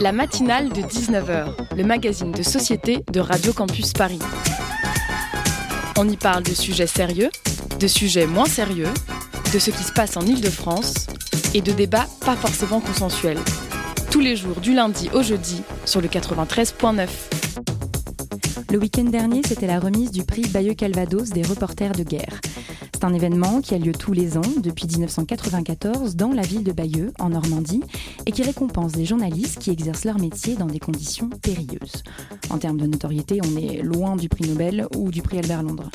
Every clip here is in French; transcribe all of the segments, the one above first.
La matinale de 19h, le magazine de société de Radio Campus Paris. On y parle de sujets sérieux, de sujets moins sérieux, de ce qui se passe en Ile-de-France et de débats pas forcément consensuels. Tous les jours du lundi au jeudi sur le 93.9. Le week-end dernier, c'était la remise du prix Bayeux Calvados des reporters de guerre. C'est un événement qui a lieu tous les ans depuis 1994 dans la ville de Bayeux, en Normandie, et qui récompense des journalistes qui exercent leur métier dans des conditions périlleuses. En termes de notoriété, on est loin du prix Nobel ou du prix Albert Londres.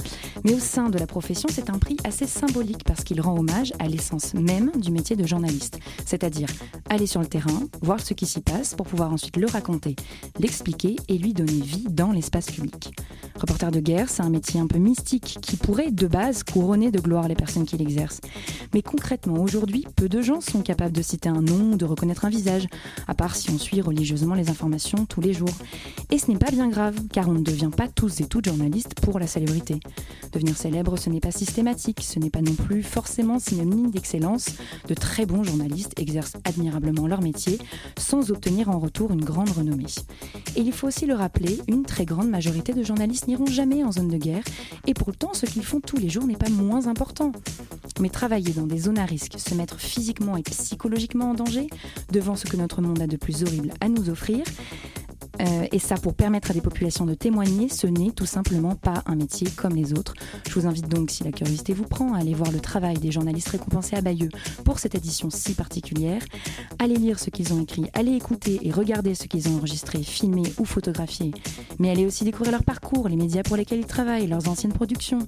Mais au sein de la profession, c'est un prix assez symbolique parce qu'il rend hommage à l'essence même du métier de journaliste, c'est-à-dire aller sur le terrain, voir ce qui s'y passe pour pouvoir ensuite le raconter, l'expliquer et lui donner vie dans l'espace public. Reporter de guerre, c'est un métier un peu mystique qui pourrait de base couronner de gloire les personnes qui l'exercent. Mais concrètement, aujourd'hui, peu de gens sont capables de citer un nom ou de reconnaître un visage, à part si on suit religieusement les informations tous les jours. Et ce n'est pas bien grave, car on ne devient pas tous et toutes journalistes pour la célébrité. Devenir célèbre, ce n'est pas systématique, ce n'est pas non plus forcément synonyme d'excellence. De très bons journalistes exercent admirablement leur métier sans obtenir en retour une grande renommée. Et il faut aussi le rappeler, une très grande majorité de journalistes n'iront jamais en zone de guerre, et pourtant ce qu'ils font tous les jours n'est pas moins important. Mais travailler dans des zones à risque, se mettre physiquement et psychologiquement en danger, devant ce que notre monde a de plus horrible à nous offrir, euh, et ça pour permettre à des populations de témoigner, ce n'est tout simplement pas un métier comme les autres. Je vous invite donc, si la curiosité vous prend, à aller voir le travail des journalistes récompensés à Bayeux pour cette édition si particulière. Allez lire ce qu'ils ont écrit, allez écouter et regarder ce qu'ils ont enregistré, filmé ou photographié. Mais allez aussi découvrir leur parcours, les médias pour lesquels ils travaillent, leurs anciennes productions.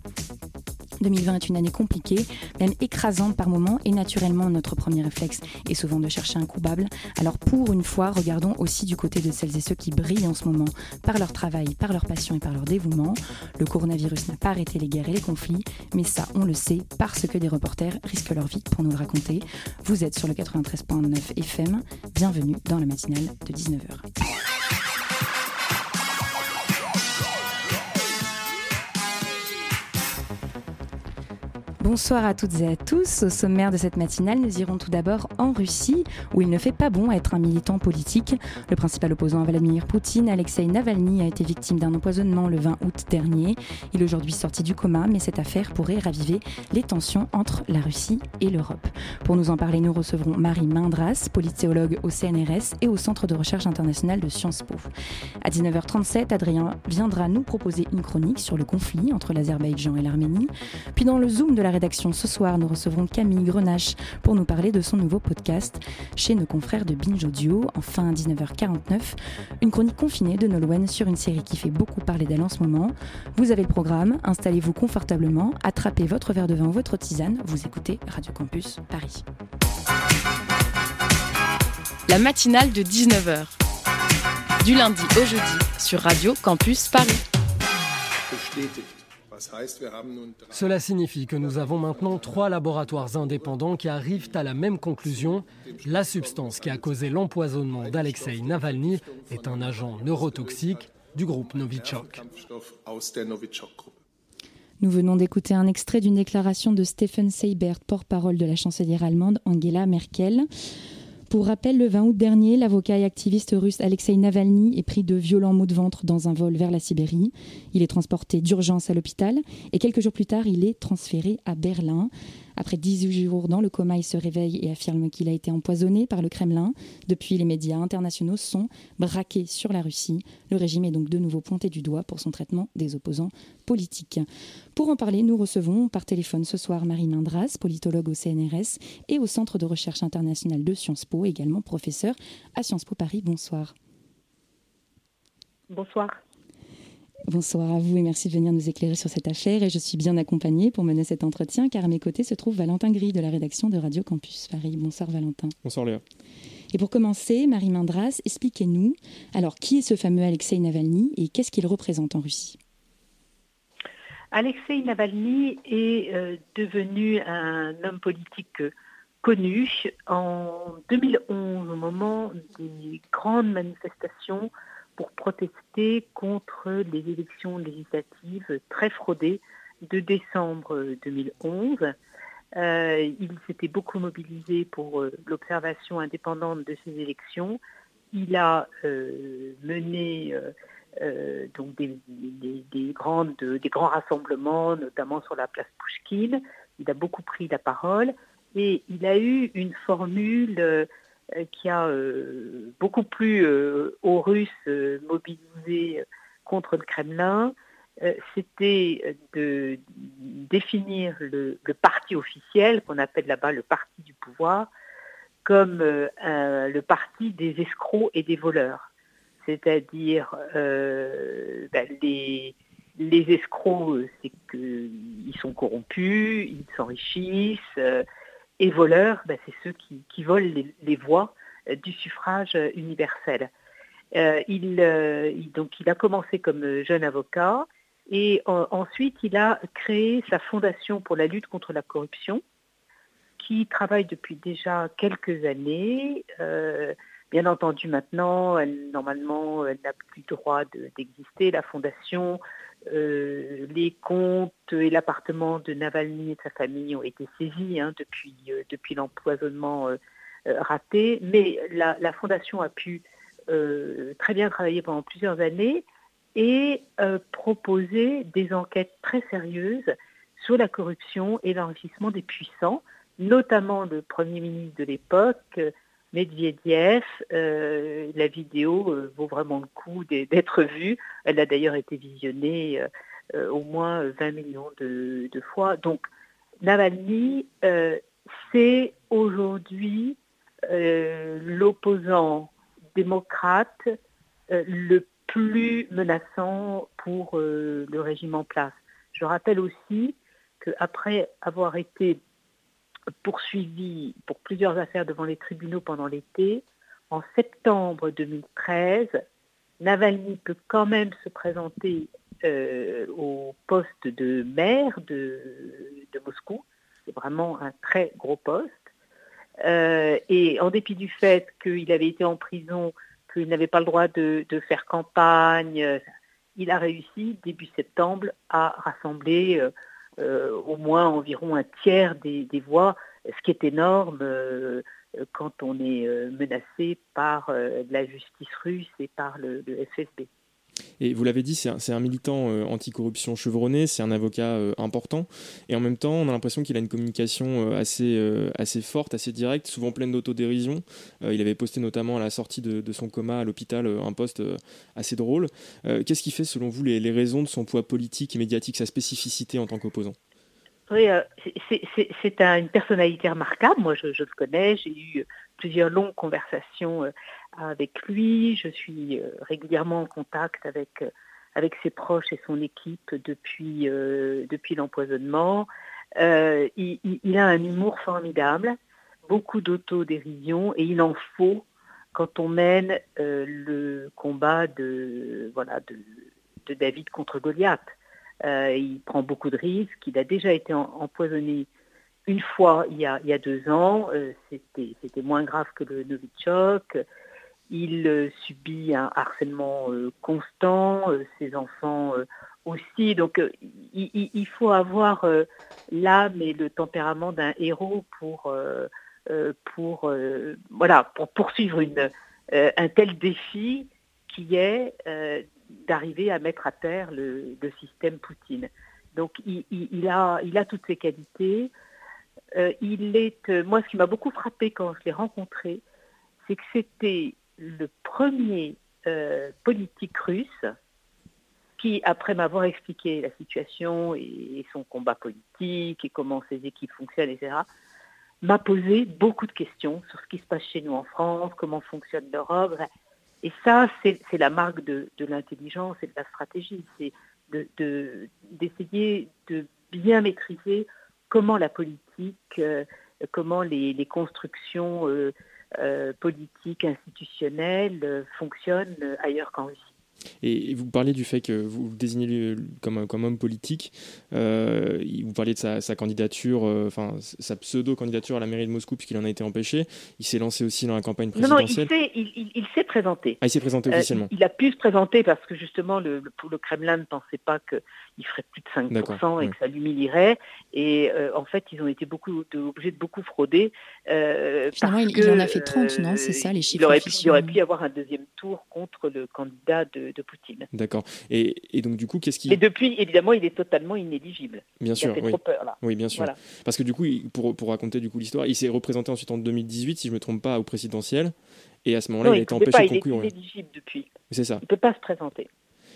2020 est une année compliquée, même écrasante par moments, et naturellement notre premier réflexe est souvent de chercher un coupable. Alors pour une fois, regardons aussi du côté de celles et ceux qui brillent en ce moment par leur travail, par leur passion et par leur dévouement. Le coronavirus n'a pas arrêté les guerres et les conflits, mais ça on le sait parce que des reporters risquent leur vie pour nous le raconter. Vous êtes sur le 93.9 FM, bienvenue dans la matinale de 19h. Bonsoir à toutes et à tous. Au sommaire de cette matinale, nous irons tout d'abord en Russie, où il ne fait pas bon être un militant politique. Le principal opposant à Vladimir Poutine, Alexei Navalny, a été victime d'un empoisonnement le 20 août dernier. Il est aujourd'hui sorti du coma, mais cette affaire pourrait raviver les tensions entre la Russie et l'Europe. Pour nous en parler, nous recevrons Marie Mindras, politologue au CNRS et au Centre de recherche internationale de Sciences Po. À 19h37, Adrien viendra nous proposer une chronique sur le conflit entre l'Azerbaïdjan et l'Arménie. Puis dans le Zoom de la rédaction ce soir, nous recevrons Camille Grenache pour nous parler de son nouveau podcast chez nos confrères de Binge Audio. Enfin, à 19h49, une chronique confinée de Nolwenn sur une série qui fait beaucoup parler d'elle en ce moment. Vous avez le programme, installez-vous confortablement, attrapez votre verre de vin ou votre tisane, vous écoutez Radio Campus Paris. La matinale de 19h. Du lundi au jeudi sur Radio Campus Paris. Cela signifie que nous avons maintenant trois laboratoires indépendants qui arrivent à la même conclusion. La substance qui a causé l'empoisonnement d'Alexei Navalny est un agent neurotoxique du groupe Novichok. Nous venons d'écouter un extrait d'une déclaration de Stephen Seibert, porte-parole de la chancelière allemande Angela Merkel. Pour rappel, le 20 août dernier, l'avocat et activiste russe Alexei Navalny est pris de violents maux de ventre dans un vol vers la Sibérie. Il est transporté d'urgence à l'hôpital et quelques jours plus tard, il est transféré à Berlin. Après 18 jours dans le coma, il se réveille et affirme qu'il a été empoisonné par le Kremlin. Depuis, les médias internationaux sont braqués sur la Russie. Le régime est donc de nouveau pointé du doigt pour son traitement des opposants politiques. Pour en parler, nous recevons par téléphone ce soir Marie Mindras, politologue au CNRS et au Centre de recherche internationale de Sciences Po, également professeur à Sciences Po Paris. Bonsoir. Bonsoir. Bonsoir à vous et merci de venir nous éclairer sur cette affaire. Et je suis bien accompagnée pour mener cet entretien car à mes côtés se trouve Valentin Gris de la rédaction de Radio Campus Paris. Bonsoir Valentin. Bonsoir Léa. Et pour commencer, Marie Mindras, expliquez-nous alors qui est ce fameux Alexei Navalny et qu'est-ce qu'il représente en Russie? Alexei Navalny est euh, devenu un homme politique connu en 2011 au moment des grandes manifestations pour protester contre les élections législatives très fraudées de décembre 2011. il s'était beaucoup mobilisé pour l'observation indépendante de ces élections. Il a mené donc des, grands rassemblements, notamment sur la place Pouchkine. Il a beaucoup pris la parole et il a eu une formule euh, qui a euh, beaucoup plus euh, aux Russes mobilisés contre le Kremlin, c'était de définir le, parti officiel, qu'on appelle là-bas le parti du pouvoir, comme le parti des escrocs et des voleurs. C'est-à-dire ben, les, escrocs, c'est qu'ils sont corrompus, ils s'enrichissent, et voleurs, ben, c'est ceux qui, volent les, voix euh, du suffrage euh, universel. Euh, il, donc il a commencé comme jeune avocat et ensuite il a créé sa fondation pour la lutte contre la corruption qui travaille depuis déjà quelques années. bien entendu maintenant, normalement, elle n'a plus le droit d'exister. la fondation euh, les comptes et l'appartement de Navalny et de sa famille ont été saisis hein, depuis, euh, depuis l'empoisonnement euh, raté, mais la, Fondation a pu très bien travailler pendant plusieurs années et proposer des enquêtes très sérieuses sur la corruption et l'enrichissement des puissants, notamment le Premier ministre de l'époque, Medvedev. Euh, la vidéo euh, vaut vraiment le coup d'être vue. Elle a d'ailleurs été visionnée euh, au moins 20 millions de, fois. Donc, Navalny, c'est aujourd'hui l'opposant démocrate le plus menaçant pour le régime en place. Je rappelle aussi qu'après avoir été poursuivi pour plusieurs affaires devant les tribunaux pendant l'été. En septembre 2013, Navalny peut quand même se présenter euh, au poste de maire de, Moscou. C'est vraiment un très gros poste. Euh, et en dépit du fait qu'il avait été en prison, qu'il n'avait pas le droit de, faire campagne, il a réussi début septembre à rassembler euh, au moins environ un tiers des, voix, ce qui est énorme euh, quand on est euh, menacé par la justice russe et par le, FSB. Et vous l'avez dit, c'est un, militant anticorruption chevronné, c'est un avocat important. Et en même temps, on a l'impression qu'il a une communication assez, assez forte, assez directe, souvent pleine d'autodérision. il avait posté notamment à la sortie de, son coma à l'hôpital un poste assez drôle. Qu'est-ce qui fait, selon vous, les, raisons de son poids politique et médiatique, sa spécificité en tant qu'opposant? Oui, euh, c'est une personnalité remarquable. Moi, je, le connais. J'ai eu plusieurs longues conversations euh, avec lui. Je suis euh, régulièrement en contact avec, avec ses proches et son équipe depuis, depuis l'empoisonnement. il, a un humour formidable, beaucoup d'autodérision et il en faut quand on mène le combat de, voilà, de, David contre Goliath. Euh, il prend beaucoup de risques. Il a déjà été empoisonné une fois il y a, deux ans. Euh, c'était moins grave que le Novichok. Il euh, subit un harcèlement constant, ses enfants aussi. Donc il, faut avoir l'âme et le tempérament d'un héros pour, pour, voilà, pour poursuivre une, un tel défi qui est d'arriver à mettre à terre le, système Poutine. Donc il, a, il a toutes ses qualités. Euh, il est, euh, moi, ce qui m'a beaucoup frappé quand je l'ai rencontré, c'est que c'était le premier euh, politique russe qui, après m'avoir expliqué la situation et, son combat politique et comment ses équipes fonctionnent, etc., m'a posé beaucoup de questions sur ce qui se passe chez nous en France, comment fonctionne l'Europe. Et ça, c'est la marque de, l'intelligence et de la stratégie. C'est d'essayer de, bien maîtriser comment la politique, euh, comment les, constructions euh, euh, politiques, institutionnelles fonctionnent ailleurs qu'en Russie. Et, vous parliez du fait que vous le désignez comme, comme homme politique. Euh, vous parliez de sa, candidature, euh, enfin sa pseudo-candidature à la mairie de Moscou puisqu'il en a été empêché. Il s'est lancé aussi dans la campagne présidentielle. Non, non, il s'est présenté. Ah, il s'est présenté officiellement. il a pu se présenter parce que justement, le, le Kremlin ne pensait pas qu'il ferait plus de 5% et que ça l'humilierait. Et en fait, ils ont été beaucoup obligés de beaucoup frauder. Finalement, il, en a fait 30, non C'est ça les chiffres il aurait, pu, il aurait pu y avoir un deuxième tour contre le candidat de de, Poutine. D'accord. Et, donc, du coup, qu'est-ce qui. Et depuis, évidemment, il est totalement inéligible. Bien sûr. Il oui. trop peur, là. Oui, bien sûr. Parce que, du coup, pour, pour raconter du coup l'histoire, il s'est représenté ensuite en 2018, si je ne me trompe pas, au présidentiel. Et à ce moment-là, il a été empêché pas, de conclure. Il est inéligible depuis. C'est ça. Il ne peut pas se présenter.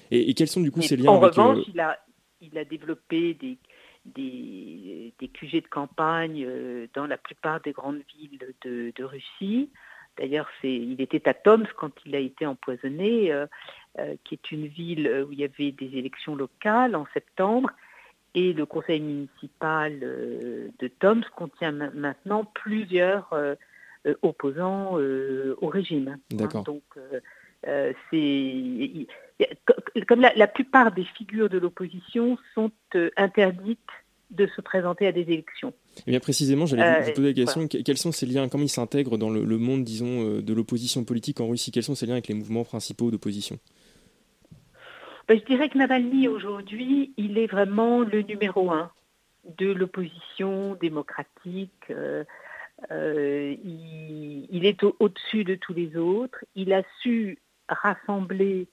Et, quels sont, du coup, ces liens En avec, revanche, euh, il, a, il a développé des, des, des QG de campagne euh, dans la plupart des grandes villes de, de Russie. D'ailleurs, il était à Tomsk quand il a été empoisonné, euh, euh, qui est une ville où il y avait des élections locales en septembre. Et le conseil municipal euh, de Tomsk contient maintenant plusieurs opposants au régime. Hein, D'accord. donc, c'est comme la, plupart des figures de l'opposition sont interdites de se présenter à des élections. Et eh bien précisément, j'allais vous euh, poser la question, quels sont ces liens, comment ils s'intègrent dans le, monde, disons, euh, de l'opposition politique en Russie? Quels sont ces liens avec les mouvements principaux d'opposition? Je dirais que Navalny, aujourd'hui, il est vraiment le numéro un de l'opposition démocratique. Euh, il, est au-dessus de tous les autres. Il a su rassembler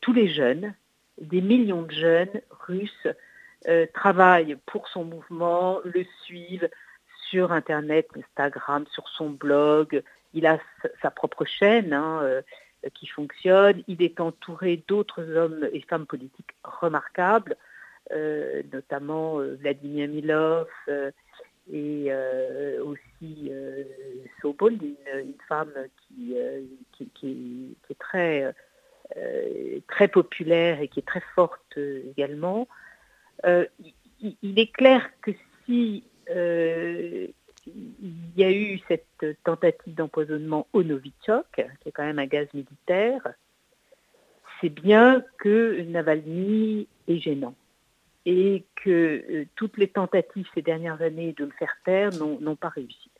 tous les jeunes, des millions de jeunes russes euh, travaille pour son mouvement, le suivent sur Internet, Instagram, sur son blog. Il a sa propre chaîne hein, euh, qui fonctionne. Il est entouré d'autres hommes et femmes politiques remarquables, euh, notamment Vladimir Milov et aussi Sobol, une, femme qui, est très, très populaire et qui est très forte également. Euh, il, est clair que si euh, il y a eu cette tentative d'empoisonnement au Novichok, qui est quand même un gaz militaire, c'est bien que Navalny est gênant et que euh, toutes les tentatives ces dernières années de le faire taire n'ont pas réussi.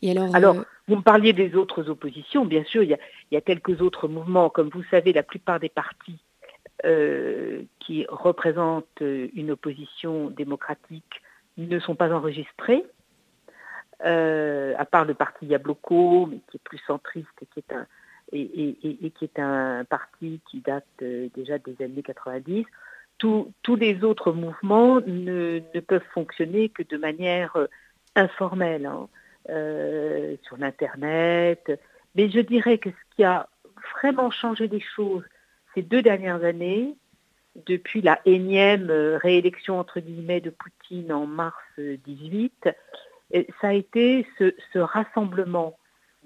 Et alors, alors vous me parliez des autres oppositions, bien sûr, il y, a, il y, a, quelques autres mouvements. Comme vous savez, la plupart des partis euh, qui représentent une opposition démocratique ne sont pas enregistrés, euh, à part le parti Yabloko, mais qui est plus centriste et qui est un, parti qui date euh, déjà des années 90. tous les autres mouvements ne, peuvent fonctionner que de manière informelle, hein, sur l'Internet. Mais je dirais que ce qui a vraiment changé les choses ces deux dernières années, depuis la énième euh, réélection entre guillemets de Poutine en mars 18, euh, ça a été ce, rassemblement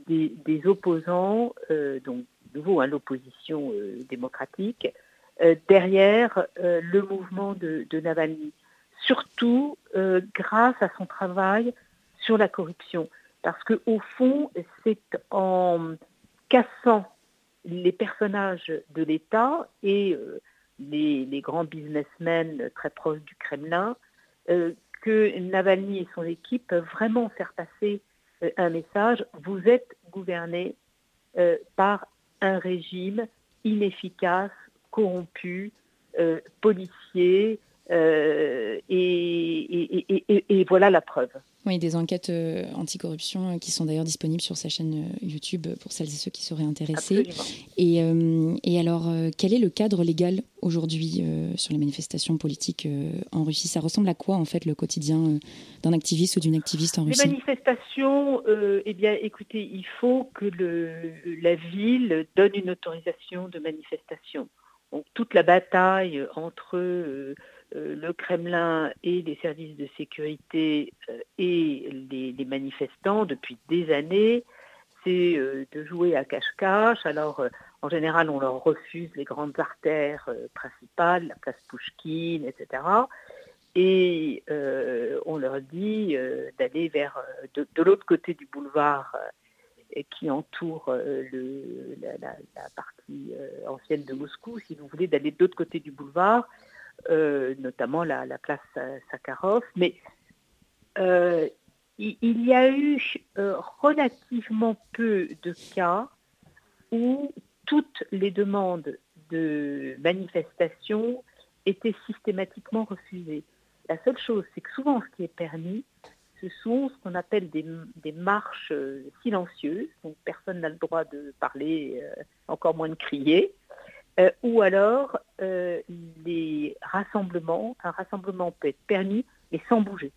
des, opposants, euh, donc de nouveau hein, l'opposition démocratique, derrière le mouvement de, de Navalny, surtout grâce à son travail sur la corruption. Parce qu'au fond, c'est en cassant les personnages de l'État et euh, les, grands businessmen très proches du Kremlin euh, que Navalny et son équipe peuvent vraiment faire passer euh, un message. Vous êtes gouverné par un régime inefficace, corrompu, policier, et voilà la preuve. Oui, des enquêtes euh, anticorruption euh, qui sont d'ailleurs disponibles sur sa chaîne euh, YouTube pour celles et ceux qui seraient intéressés. Et, et, alors, quel est le cadre légal aujourd'hui sur les manifestations politiques en Russie? Ça ressemble à quoi en fait le quotidien d'un activiste ou d'une activiste en Russie? Les manifestations, eh bien écoutez, il faut que le, la ville donne une autorisation de manifestation. Donc toute la bataille entre euh, le Kremlin et les services de sécurité euh, et les, manifestants depuis des années, c'est euh, de jouer à cache-cache. Alors, en général, on leur refuse les grandes artères principales, la place Pouchkine, etc. Et on leur dit d'aller vers de, l'autre côté du boulevard qui entoure la, partie ancienne de Moscou, si vous voulez, d'aller de l'autre côté du boulevard, notamment la, la, place Sakharov. Mais il y a eu relativement peu de cas où toutes les demandes de manifestation étaient systématiquement refusées. La seule chose, c'est que souvent ce qui est permis, ce sont ce qu'on appelle des, marches euh, silencieuses, donc personne n'a le droit de parler, euh, encore moins de crier, euh, ou alors les rassemblements, un rassemblement peut être permis mais sans bouger.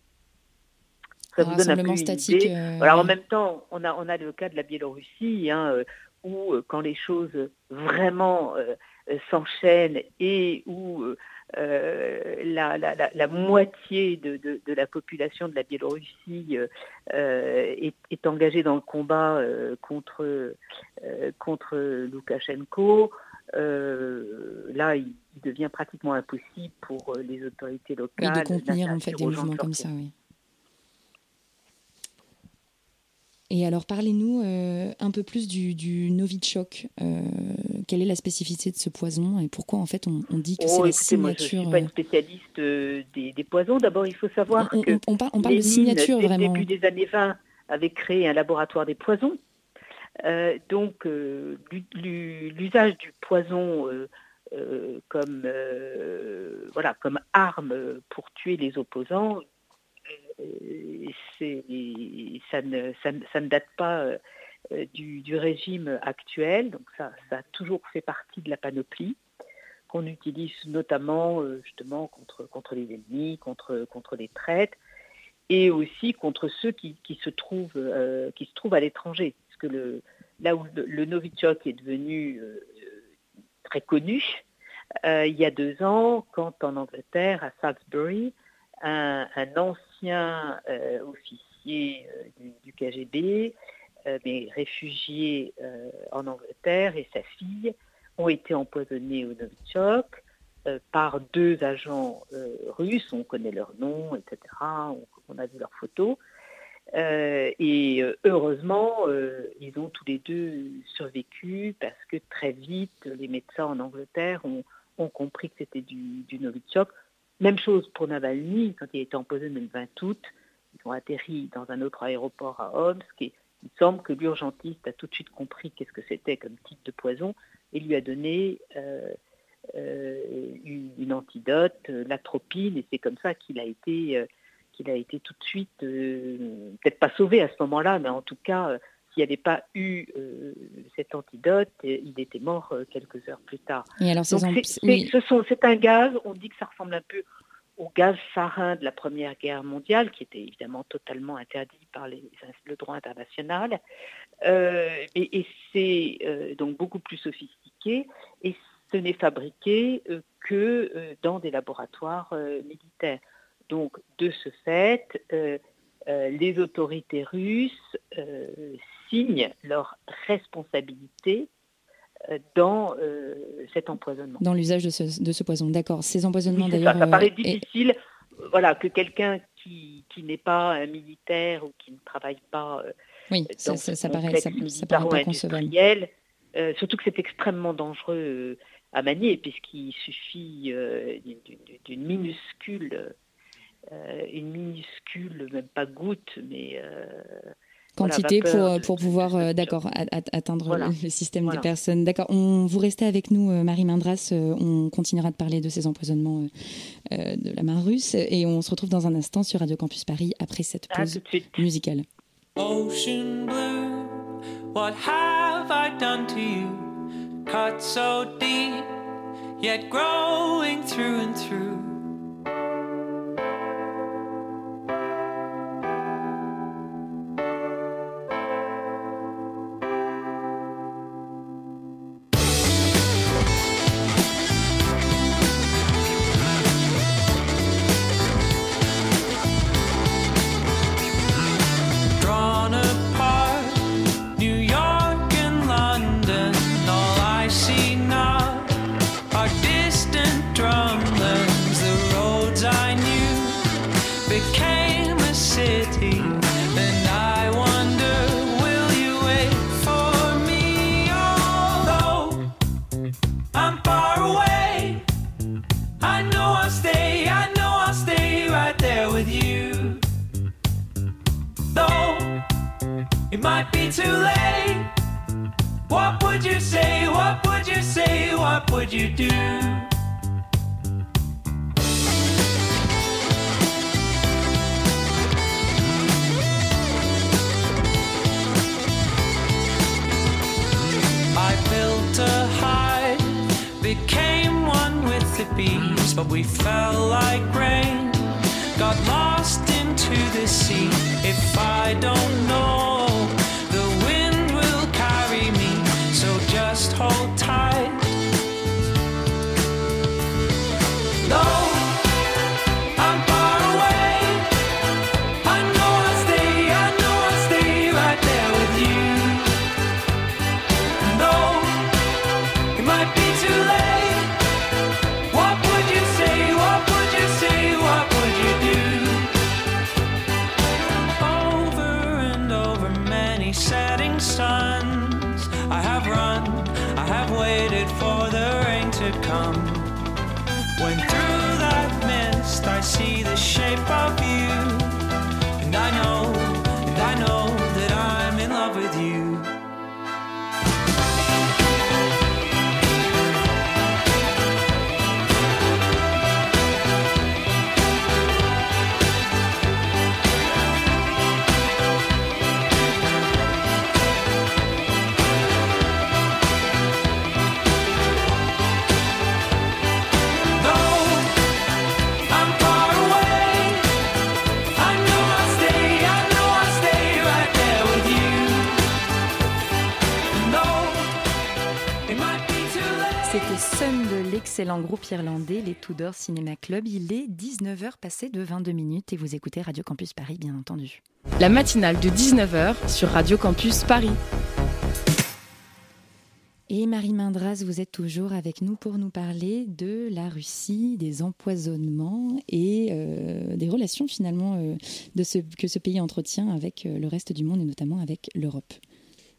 Ça un vous donne un peu statique. Alors en même temps, on a, on a le cas de la Biélorussie, hein, où quand les choses vraiment s'enchaînent et où la, la, moitié de, de, la population de la Biélorussie est, est, engagée dans le combat contre, contre Loukachenko. Là, il, devient pratiquement impossible pour les autorités locales de contenir en fait des mouvements comme ça, oui. Et alors, parlez-nous euh, un peu plus du, du Novichok. Euh, quelle est la spécificité de ce poison et pourquoi, en fait, on, dit que c'est oh, la signature moi, Je ne suis pas une euh, spécialiste des, poisons. D'abord, il faut savoir on, que on, parle de signature, vraiment. Début des années 20, avait créé un laboratoire des poisons. Donc, l'usage du poison comme, voilà, comme arme pour tuer les opposants ça, ne, date pas euh, du, régime actuel, donc ça, a toujours fait partie de la panoplie qu'on utilise notamment euh, justement contre, contre les ennemis, contre, contre les traites, et aussi contre ceux qui, qui se, trouvent, euh, qui se trouvent à l'étranger. Le, là où le, Novichok est devenu très connu, il y a deux ans, quand en Angleterre, à Salisbury, un, ancien euh, officier euh, du, KGB, euh, mais réfugié en Angleterre, et sa fille ont été empoisonnés au Novichok par deux agents russes. On connaît leurs noms, etc. On, a vu leurs photos. Et heureusement, ils ont tous les deux survécu parce que très vite, les médecins en Angleterre ont, compris que c'était du, du Novichok. Même chose pour Navalny, quand il a été empoisonné le 20 août, ils ont atterri dans un autre aéroport à Omsk et il semble que l'urgentiste a tout de suite compris qu'est-ce que c'était comme type de poison et lui a donné euh, euh, une, antidote, euh, l'atropine, et c'est comme ça qu'il a été qu'il a été tout de suite, peut-être pas sauvé à ce moment-là, mais en tout cas, s'il n'y avait pas eu cet antidote, il était mort quelques heures plus tard. Et alors, c'est, c'est un gaz, on dit que ça ressemble un peu au gaz sarin de la Première Guerre mondiale, qui était évidemment totalement interdit par les, le droit international. Euh, et, c'est euh, donc beaucoup plus sophistiqué, et ce n'est fabriqué euh, que dans des laboratoires militaires. Donc, de ce fait, les autorités russes signent leur responsabilité dans euh, cet empoisonnement. Dans l'usage de ce, de ce, poison, d'accord. Ces empoisonnements d'ailleurs. Ça, ça, paraît euh, difficile, voilà, que quelqu'un qui, qui n'est pas un militaire ou qui ne travaille pas. Euh, oui, ça, ça, paraît, ça, paraît pas concevable. surtout que c'est extrêmement dangereux à manier, puisqu'il suffit d'une minuscule, une minuscule, même pas goutte, mais quantité pour, pour pouvoir euh, d'accord atteindre le, système des personnes. D'accord. On vous restez avec nous, euh, Marie Mindras. Euh, on continuera de parler de ces empoisonnements de la main russe et on se retrouve dans un instant sur Radio Campus Paris après cette pause musicale. Ocean blue, what have I done to you? Cut so deep, yet growing through and through. Into the sea. If I don't know, L'excellent groupe irlandais, les Tudor Cinema Club. Il est 19h passé de 22 minutes et vous écoutez Radio Campus Paris, bien entendu. La matinale de 19h sur Radio Campus Paris. Et Marie Mindras, vous êtes toujours avec nous pour nous parler de la Russie, des empoisonnements et euh, des relations finalement euh, de ce, que ce pays entretient avec euh, le reste du monde et notamment avec l'Europe.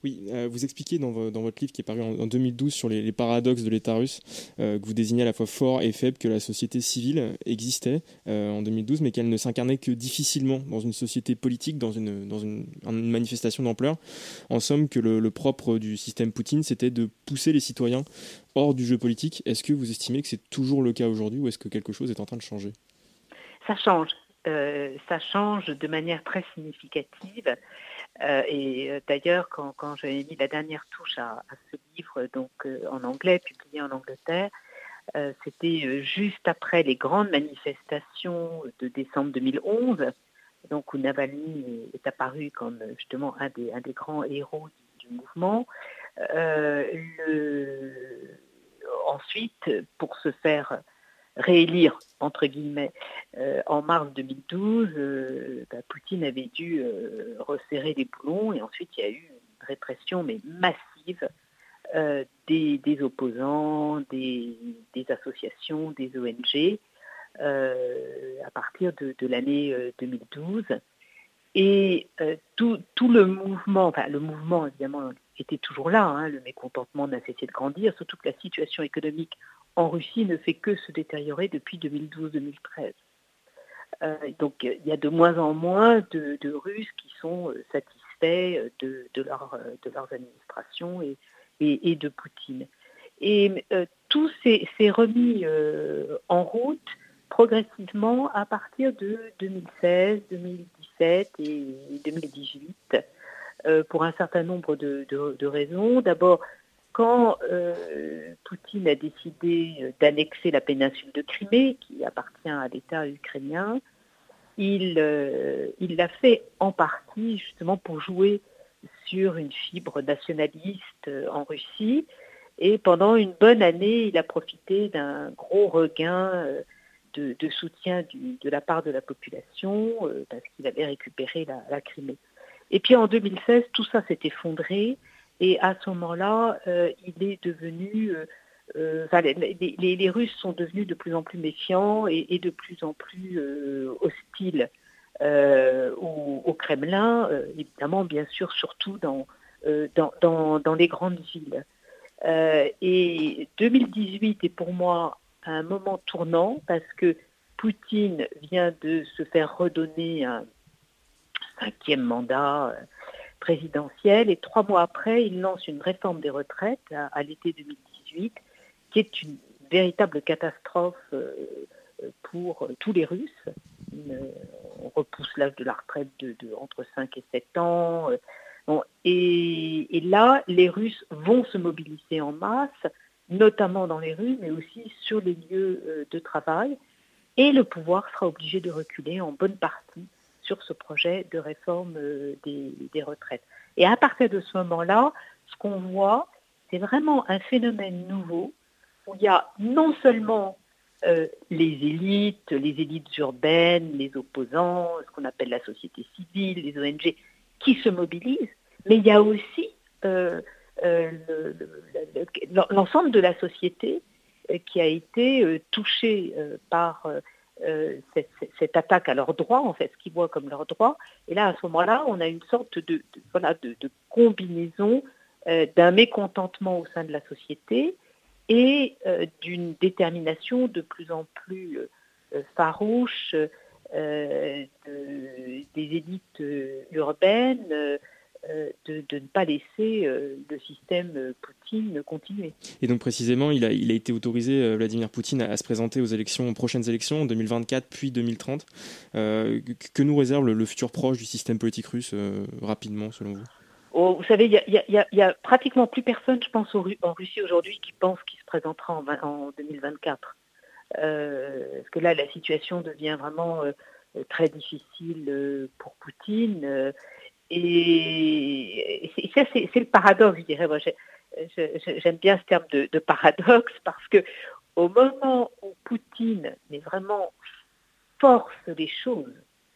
Oui, euh, vous expliquez dans, vo- dans votre livre qui est paru en, en 2012 sur les, paradoxes de l'État russe, euh, que vous désignez à la fois fort et faible que la société civile existait euh, en 2012, mais qu'elle ne s'incarnait que difficilement dans une société politique, dans une, manifestation d'ampleur. En somme, que le, propre du système Poutine, c'était de pousser les citoyens hors du jeu politique. Est-ce que vous estimez que c'est toujours le cas aujourd'hui ou est-ce que quelque chose est en train de changer? Ça change. Ça change de manière très significative. Euh, et euh, d'ailleurs, quand, quand j'avais mis la dernière touche à, ce livre, donc euh, en anglais, publié en Angleterre, c'était juste après les grandes manifestations de décembre 2011, donc où Navalny est, apparu comme justement un des, grands héros du, mouvement. Ensuite, pour se faire réélire, entre guillemets, euh, en mars 2012, euh, bah, Poutine avait dû euh, resserrer les boulons et ensuite il y a eu une répression mais massive des, opposants, des, associations, des ONG à partir de, l'année euh, 2012. Et tout, tout le mouvement, enfin le mouvement évidemment était toujours là, hein, le mécontentement n'a cessé de grandir, surtout que la situation économique en Russie ne fait que se détériorer depuis 2012-2013. Euh, donc il y a de moins en moins de, Russes qui sont euh, satisfaits de, de, leur, euh, de leurs administrations et, de Poutine. Et euh, tout s'est remis euh, en route progressivement à partir de 2016, 2017 et 2018 euh, pour un certain nombre de, de raisons. D'abord, quand euh, Poutine a décidé d'annexer la péninsule de Crimée, qui appartient à l'État ukrainien, il euh, il l'a fait en partie justement pour jouer sur une fibre nationaliste euh, en Russie. Et pendant une bonne année, il a profité d'un gros regain euh, de, soutien de la part de la population euh, parce qu'il avait récupéré la, Crimée. Et puis en 2016, tout ça s'est effondré. Et à ce moment-là, euh, il est devenu, euh, enfin, les, Russes sont devenus de plus en plus méfiants et, de plus en plus euh, hostiles au, Kremlin, évidemment, bien sûr, surtout dans, dans, dans les grandes villes. et 2018 est pour moi un moment tournant parce que Poutine vient de se faire redonner un cinquième mandat présidentielle. Et trois mois après, il lance une réforme des retraites à, l'été 2018, qui est une véritable catastrophe pour tous les Russes. on repousse l'âge de la retraite de, entre 5 et 7 ans. et, là, les Russes vont se mobiliser en masse, notamment dans les rues, mais aussi sur les lieux de travail. Et le pouvoir sera obligé de reculer en bonne partie sur ce projet de réforme euh, des, retraites. Et à partir de ce moment-là, ce qu'on voit, c'est vraiment un phénomène nouveau où il y a non seulement euh, les élites, les élites urbaines, les opposants, ce qu'on appelle la société civile, les ONG, qui se mobilisent, mais il y a aussi euh, l'ensemble de la société qui a été touchée par euh, cette, attaque à leurs droits, en fait, ce qu'ils voient comme leurs droits. Et là, à ce moment-là, on a une sorte de, voilà, de, combinaison euh, d'un mécontentement au sein de la société et euh, d'une détermination de plus en plus farouche des élites urbaines euh, de, ne pas laisser euh, le système euh, Poutine continuer. Et donc précisément, il a, il a été autorisé, Vladimir Poutine, à, se présenter aux élections, aux prochaines élections, en 2024 puis 2030. que nous réserve le, futur proche du système politique russe, rapidement, selon vous? Oh, Vous savez, il n'y a, pratiquement plus personne, je pense, en Russie aujourd'hui qui pense qu'il se présentera en, en 2024. parce que là, la situation devient vraiment très difficile pour Poutine. Et, ça, c'est le paradoxe, je dirais. J'aime bien ce terme de, paradoxe parce que au moment où Poutine mais vraiment force les choses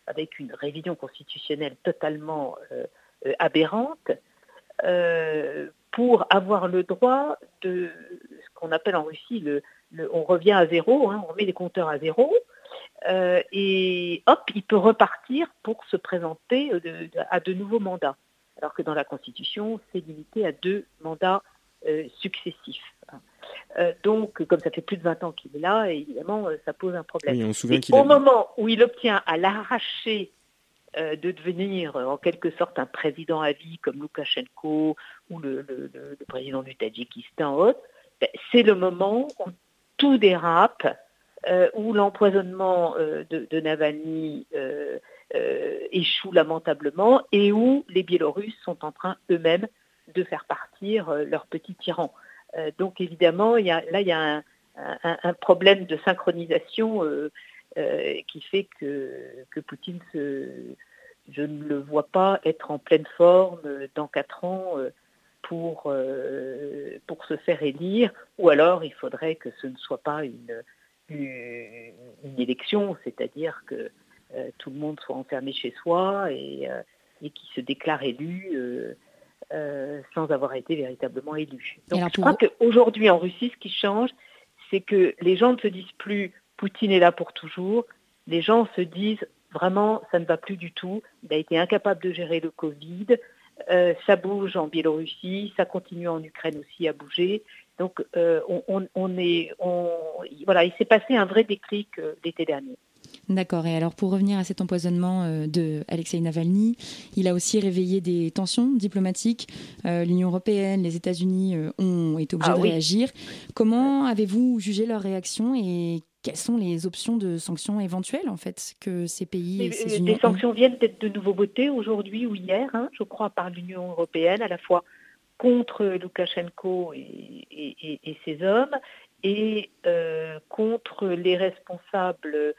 avec une révision constitutionnelle totalement euh, euh, aberrante, euh, pour avoir le droit de ce qu'on appelle en Russie le, on revient à zéro, hein, on met les compteurs à zéro, euh, et hop, il peut repartir pour se présenter euh, à de nouveaux mandats. Alors que dans la Constitution, c'est limité à deux mandats euh, successifs. donc, comme ça fait plus de 20 ans qu'il est là, évidemment, ça pose un problème. au moment où il obtient à l'arracher de devenir en quelque sorte un président à vie comme Loukachenko ou le, président du Tadjikistan, ben, c'est le moment où tout dérape euh, où l'empoisonnement euh, de, Navalny euh, échoue lamentablement et où les Biélorusses sont en train eux-mêmes de faire partir leur petit tyran. donc évidemment, là, il y a un, problème de synchronisation qui fait que, que Poutine, se, je ne le vois pas être en pleine forme dans quatre ans pour, pour se faire élire, ou alors il faudrait que ce ne soit pas une, une élection, c'est-à-dire que euh, tout le monde soit enfermé chez soi et, euh, et qui se déclare élu euh, sans avoir été véritablement élu. Donc je crois qu'aujourd'hui en Russie, ce qui change, c'est que les gens ne se disent plus Poutine est là pour toujours, les gens se disent vraiment ça ne va plus du tout, il a été incapable de gérer le Covid, ça bouge en Biélorussie, ça continue en Ukraine aussi à bouger. Donc, euh, on, est, voilà, il s'est passé un vrai déclic euh, l'été dernier. D'accord. Et alors, pour revenir à cet empoisonnement euh, de Alexei Navalny, il a aussi réveillé des tensions diplomatiques. L'Union européenne, les États-Unis ont été obligés ah de réagir. Comment avez-vous jugé leur réaction et quelles sont les options de sanctions éventuelles en fait que ces pays et ces unions Les sanctions viennent d'être de nouveau votées aujourd'hui ou hier, hein, je crois, par l'Union européenne, à la fois contre Loukachenko et, ses hommes et euh, contre les responsables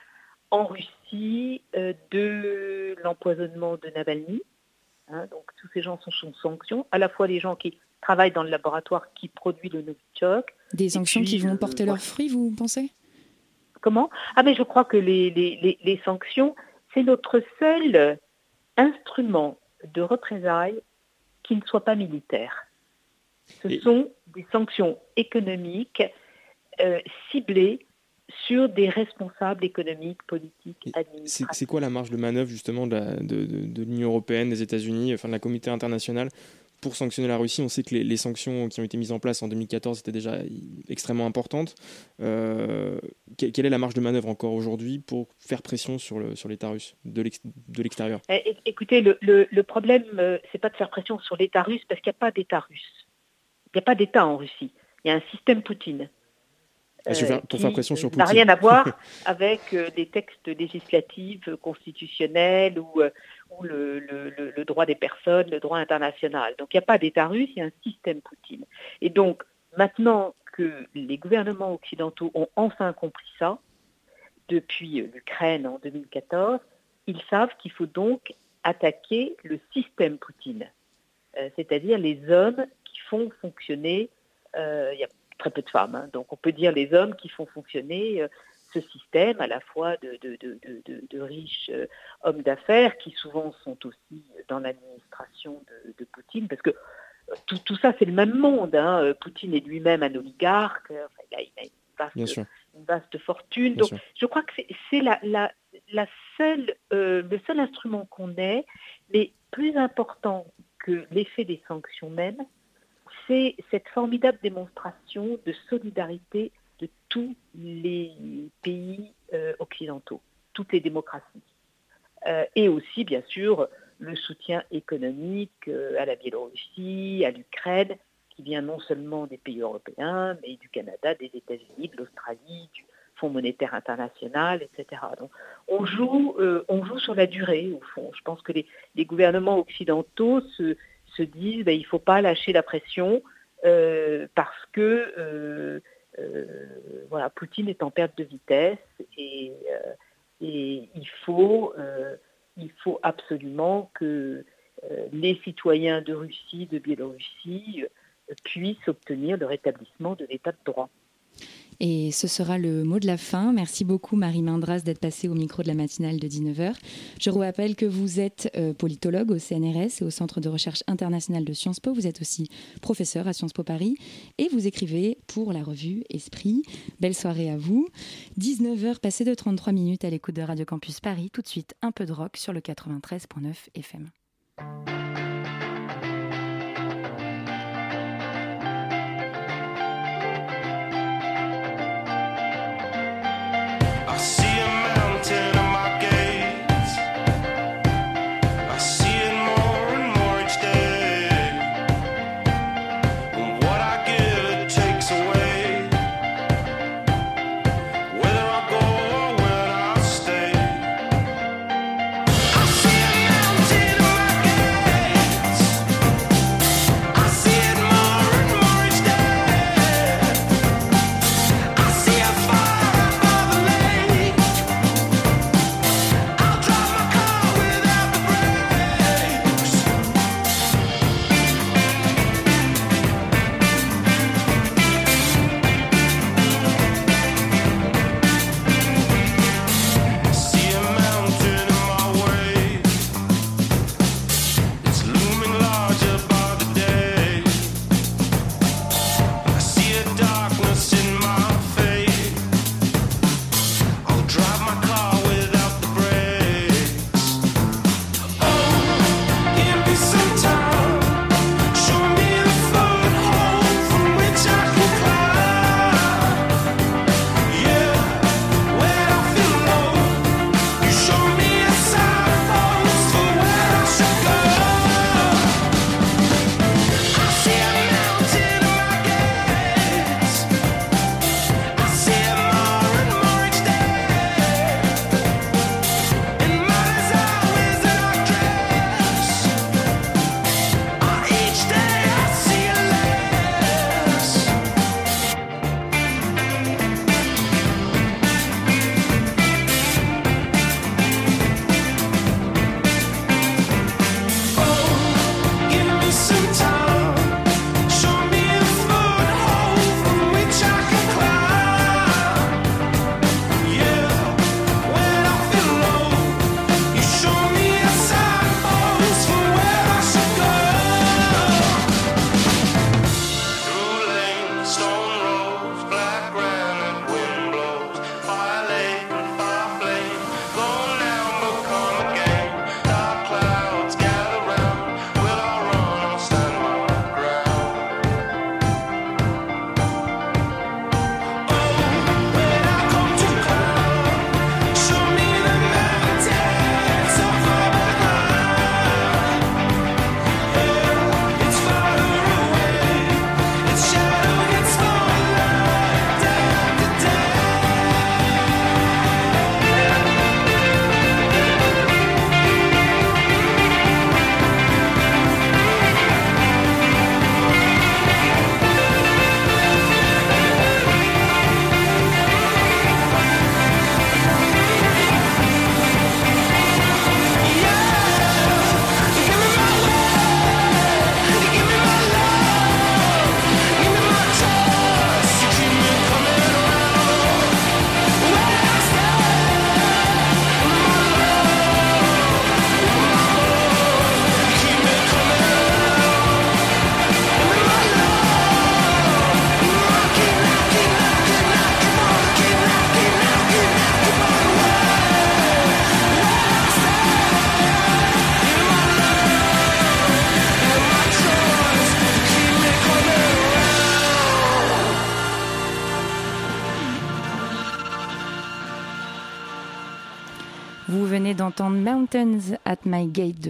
en Russie euh, de l'empoisonnement de Navalny. Hein, donc tous ces gens sont sous sanction, à la fois les gens qui travaillent dans le laboratoire qui produit le Novichok. Des sanctions qui vont porter leurs fruits, vous pensez? Comment? Ah mais je crois que les, les sanctions, c'est notre seul instrument de représailles qui ne soit pas militaire. Ce sont des sanctions économiques euh, ciblées sur des responsables économiques, politiques, administratifs. C'est quoi la marge de manœuvre justement de, l'Union européenne, des États-Unis, enfin de la communauté internationale pour sanctionner la Russie? On sait que les, sanctions qui ont été mises en place en 2014 étaient déjà extrêmement importantes. quelle est la marge de manœuvre encore aujourd'hui pour faire pression sur l'État sur russe de l'extérieur? Eh, Écoutez, le, le problème, c'est pas de faire pression sur l'État russe parce qu'il n'y a pas d'État russe. Il n'y a pas d'État en Russie. Il y a un système Poutine. Ah, euh, pour faire pression sur Poutine. n'a rien à voir avec euh, des textes législatifs, euh, constitutionnels ou, ou le, le, droit des personnes, le droit international. Donc il n'y a pas d'État russe, il y a un système Poutine. Et donc maintenant que les gouvernements occidentaux ont enfin compris ça, depuis l'Ukraine en 2014, ils savent qu'il faut donc attaquer le système Poutine, c'est-à-dire les hommes font fonctionner, il y a très peu de femmes, hein. donc on peut dire les hommes qui font fonctionner euh, ce système à la fois de, de, riches euh, hommes d'affaires qui souvent sont aussi dans l'administration de, Poutine, parce que euh, tout, ça c'est le même monde. Hein. Poutine est lui-même un oligarque, il, a, une, vaste, fortune. Donc je crois que c'est la, la, la seule, le seul instrument qu'on ait, mais plus important que l'effet des sanctions même, c'est cette formidable démonstration de solidarité de tous les pays euh, occidentaux, toutes les démocraties. Euh, et aussi, bien sûr, le soutien économique euh, à la Biélorussie, à l'Ukraine, qui vient non seulement des pays européens, mais du Canada, des États-Unis, de l'Australie, du Fonds monétaire international, etc. Donc, on joue, on joue sur la durée, au fond. Je pense que les, les gouvernements occidentaux se, se disent ben, il ne faut pas lâcher la pression euh, parce que euh, euh, voilà, Poutine est en perte de vitesse et, et il, faut, il faut absolument que les citoyens de Russie, de Biélorussie puissent obtenir le rétablissement de l'état de droit. Et ce sera le mot de la fin. Merci beaucoup Marie Mindras d'être passée au micro de la matinale de 19h. Je vous rappelle que vous êtes euh, politologue au CNRS et au Centre de recherche internationale de Sciences Po. Vous êtes aussi professeur à Sciences Po Paris et vous écrivez pour la revue Esprit. Belle soirée à vous. 19h passé de 33 minutes à l'écoute de Radio Campus Paris. Tout de suite un peu de rock sur le 93.9 FM.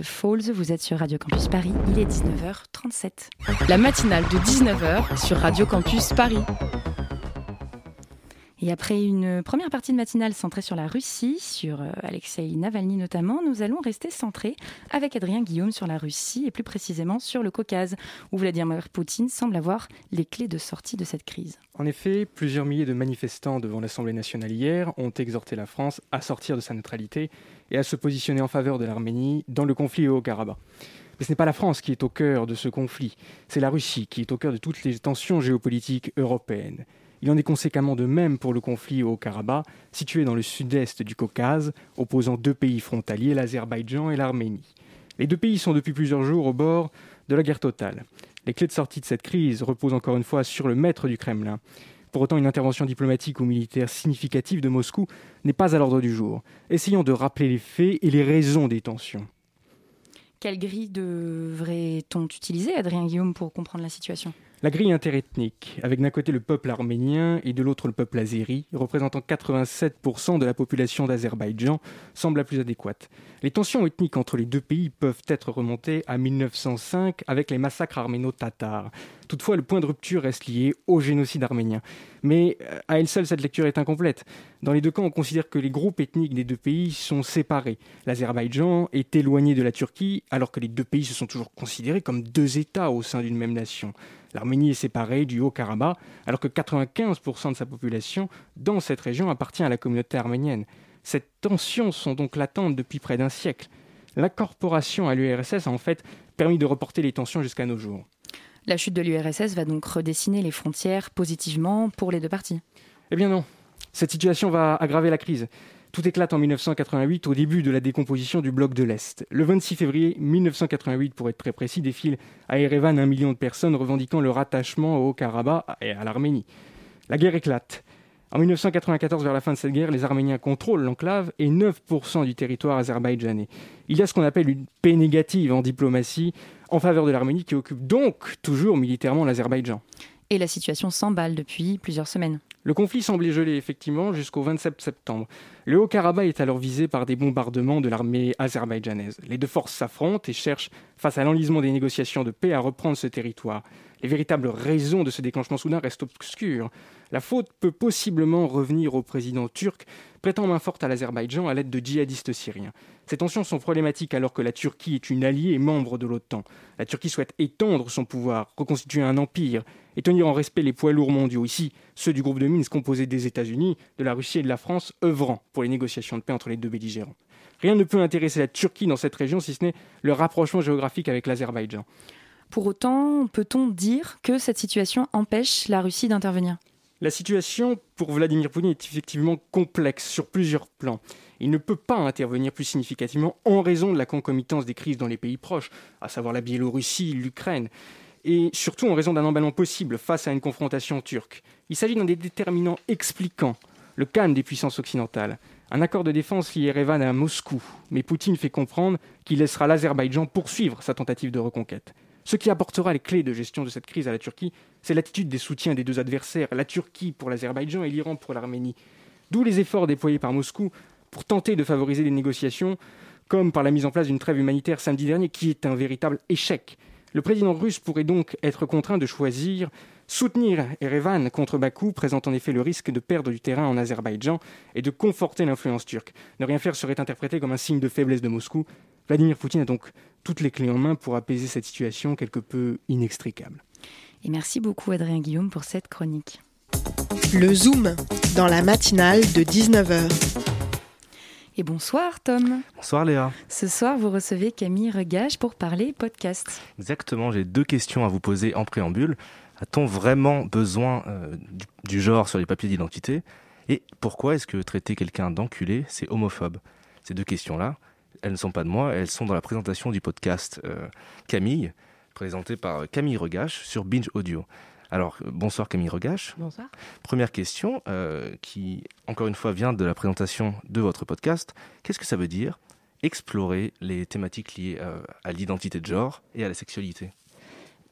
Falls. Vous êtes sur Radio Campus Paris. Il est 19h37. La matinale de 19h sur Radio Campus Paris. Et après une première partie de matinale centrée sur la Russie, sur euh, Alexei Navalny notamment, nous allons rester centrés avec Adrien Guillaume sur la Russie et plus précisément sur le Caucase, où Vladimir Poutine semble avoir les clés de sortie de cette crise. En effet, plusieurs milliers de manifestants devant l'Assemblée nationale hier ont exhorté la France à sortir de sa neutralité et à se positionner en faveur de l'Arménie dans le conflit au Haut-Karabakh. Mais ce n'est pas la France qui est au cœur de ce conflit, c'est la Russie qui est au cœur de toutes les tensions géopolitiques européennes. Il en est conséquemment de même pour le conflit au Karabakh, situé dans le sud-est du Caucase, opposant deux pays frontaliers, l'Azerbaïdjan et l'Arménie. Les deux pays sont depuis plusieurs jours au bord de la guerre totale. Les clés de sortie de cette crise reposent encore une fois sur le maître du Kremlin. Pour autant, une intervention diplomatique ou militaire significative de Moscou n'est pas à l'ordre du jour. Essayons de rappeler les faits et les raisons des tensions. Quelle grille devrait-on utiliser, Adrien Guillaume, pour comprendre la situation? La grille interethnique, avec d'un côté le peuple arménien et de l'autre le peuple azéri, représentant 87% de la population d'Azerbaïdjan, semble la plus adéquate. Les tensions ethniques entre les deux pays peuvent être remontées à 1905 avec les massacres arméno-tatars. Toutefois, le point de rupture reste lié au génocide arménien. Mais euh, à elle seule, cette lecture est incomplète. Dans les deux camps, on considère que les groupes ethniques des deux pays sont séparés. L'Azerbaïdjan est éloigné de la Turquie, alors que les deux pays se sont toujours considérés comme deux États au sein d'une même nation. L'Arménie est séparée du Haut-Karabakh, alors que 95% de sa population dans cette région appartient à la communauté arménienne. Ces tensions sont donc latentes depuis près d'un siècle. L'incorporation à l'URSS a en fait permis de reporter les tensions jusqu'à nos jours. La chute de l'URSS va donc redessiner les frontières positivement pour les deux parties Eh bien non. Cette situation va aggraver la crise. Tout éclate en 1988 au début de la décomposition du bloc de l'Est. Le 26 février 1988, pour être très précis, défile à Erevan un million de personnes revendiquant leur attachement au Haut-Karabakh et à l'Arménie. La guerre éclate. En 1994, vers la fin de cette guerre, les Arméniens contrôlent l'enclave et 9% du territoire azerbaïdjanais. Il y a ce qu'on appelle une paix négative en diplomatie en faveur de l'Arménie qui occupe donc toujours militairement l'Azerbaïdjan. Et la situation s'emballe depuis plusieurs semaines. Le conflit semblait gelé effectivement jusqu'au 27 septembre. Le Haut-Karabakh est alors visé par des bombardements de l'armée azerbaïdjanaise. Les deux forces s'affrontent et cherchent, face à l'enlisement des négociations de paix, à reprendre ce territoire. Les véritables raisons de ce déclenchement soudain restent obscures. La faute peut possiblement revenir au président turc, prêtant main forte à l'Azerbaïdjan à l'aide de djihadistes syriens. Ces tensions sont problématiques alors que la Turquie est une alliée et membre de l'OTAN. La Turquie souhaite étendre son pouvoir, reconstituer un empire et tenir en respect les poids lourds mondiaux, ici ceux du groupe de Minsk composé des États-Unis, de la Russie et de la France, œuvrant pour les négociations de paix entre les deux belligérants. Rien ne peut intéresser la Turquie dans cette région si ce n'est le rapprochement géographique avec l'Azerbaïdjan. Pour autant, peut-on dire que cette situation empêche la Russie d'intervenir? La situation pour Vladimir Poutine est effectivement complexe sur plusieurs plans. Il ne peut pas intervenir plus significativement en raison de la concomitance des crises dans les pays proches, à savoir la Biélorussie, l'Ukraine, et surtout en raison d'un emballement possible face à une confrontation turque. Il s'agit d'un des déterminants expliquant le calme des puissances occidentales. Un accord de défense lie Erevan à Moscou, mais Poutine fait comprendre qu'il laissera l'Azerbaïdjan poursuivre sa tentative de reconquête. Ce qui apportera les clés de gestion de cette crise à la Turquie, c'est l'attitude des soutiens des deux adversaires, la Turquie pour l'Azerbaïdjan et l'Iran pour l'Arménie. D'où les efforts déployés par Moscou pour tenter de favoriser les négociations, comme par la mise en place d'une trêve humanitaire samedi dernier, qui est un véritable échec. Le président russe pourrait donc être contraint de choisir soutenir Erevan contre Bakou présente en effet le risque de perdre du terrain en Azerbaïdjan et de conforter l'influence turque. Ne rien faire serait interprété comme un signe de faiblesse de Moscou. Vladimir Poutine a donc toutes les clés en main pour apaiser cette situation quelque peu inextricable. Et merci beaucoup Adrien Guillaume pour cette chronique. Le Zoom, dans la matinale de 19h. Et bonsoir Tom. Bonsoir Léa. Ce soir, vous recevez Camille Regage pour parler podcast. Exactement, j'ai deux questions à vous poser en préambule. A-t-on vraiment besoin euh, du, du genre sur les papiers d'identité? Et pourquoi est-ce que traiter quelqu'un d'enculé, c'est homophobe? Ces deux questions-là, elles ne sont pas de moi, elles sont dans la présentation du podcast euh, Camille, présenté par Camille Regache sur Binge Audio. Alors, euh, bonsoir Camille Regache. Bonsoir. Première question, euh, qui encore une fois vient de la présentation de votre podcast. Qu'est-ce que ça veut dire explorer les thématiques liées euh, à l'identité de genre et à la sexualité?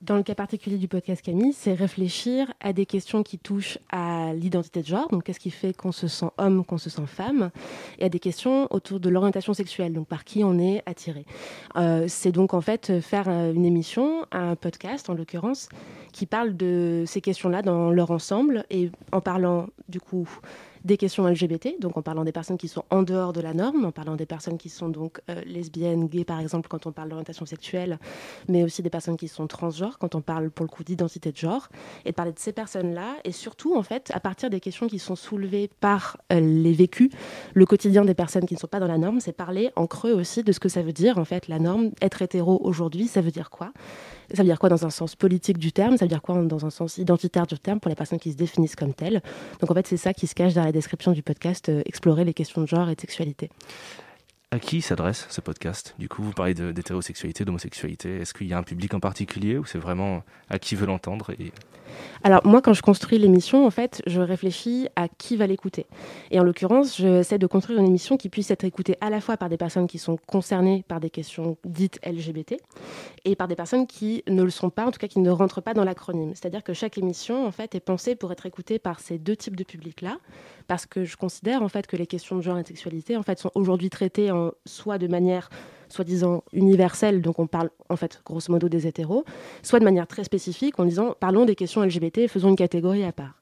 Dans le cas particulier du podcast Camille, c'est réfléchir à des questions qui touchent à l'identité de genre, donc qu'est-ce qui fait qu'on se sent homme, qu'on se sent femme, et à des questions autour de l'orientation sexuelle, donc par qui on est attiré. Euh, c'est donc en fait faire euh, une émission, un podcast en l'occurrence, qui parle de ces questions-là dans leur ensemble, et en parlant du coup des questions LGBT, donc en parlant des personnes qui sont en dehors de la norme, en parlant des personnes qui sont donc euh, lesbiennes, gays par exemple quand on parle d'orientation sexuelle, mais aussi des personnes qui sont transgenres quand on parle pour le coup d'identité de genre, et de parler de ces personnes-là, et surtout en fait à partir des questions qui sont soulevées par euh, les vécus, le quotidien des personnes qui ne sont pas dans la norme, c'est parler en creux aussi de ce que ça veut dire en fait la norme, être hétéro aujourd'hui, ça veut dire quoi? Ça veut dire quoi dans un sens politique du terme? Ça veut dire quoi dans un sens identitaire du terme pour les personnes qui se définissent comme telles? Donc en fait, c'est ça qui se cache dans la description du podcast euh, Explorer les questions de genre et de sexualité. À qui s'adresse ce podcast? Du coup, vous parlez d'hétérosexualité, d'homosexualité. Est-ce qu'il y a un public en particulier ou c'est vraiment à qui veut l'entendre. Alors moi, quand je construis l'émission, en fait, je réfléchis à qui va l'écouter. Et en l'occurrence, j'essaie de construire une émission qui puisse être écoutée à la fois par des personnes qui sont concernées par des questions dites LGBT et par des personnes qui ne le sont pas, en tout cas qui ne rentrent pas dans l'acronyme. C'est-à-dire que chaque émission, en est pensée pour être écoutée par ces deux types de publics-là, parce que je considère en fait que les questions de genre et de sexualité, en fait, sont aujourd'hui traitées en soit de manière soi-disant universelle, donc on parle en fait grosso modo des hétéros, soit de manière très spécifique en disant parlons des questions LGBT faisons une catégorie à part.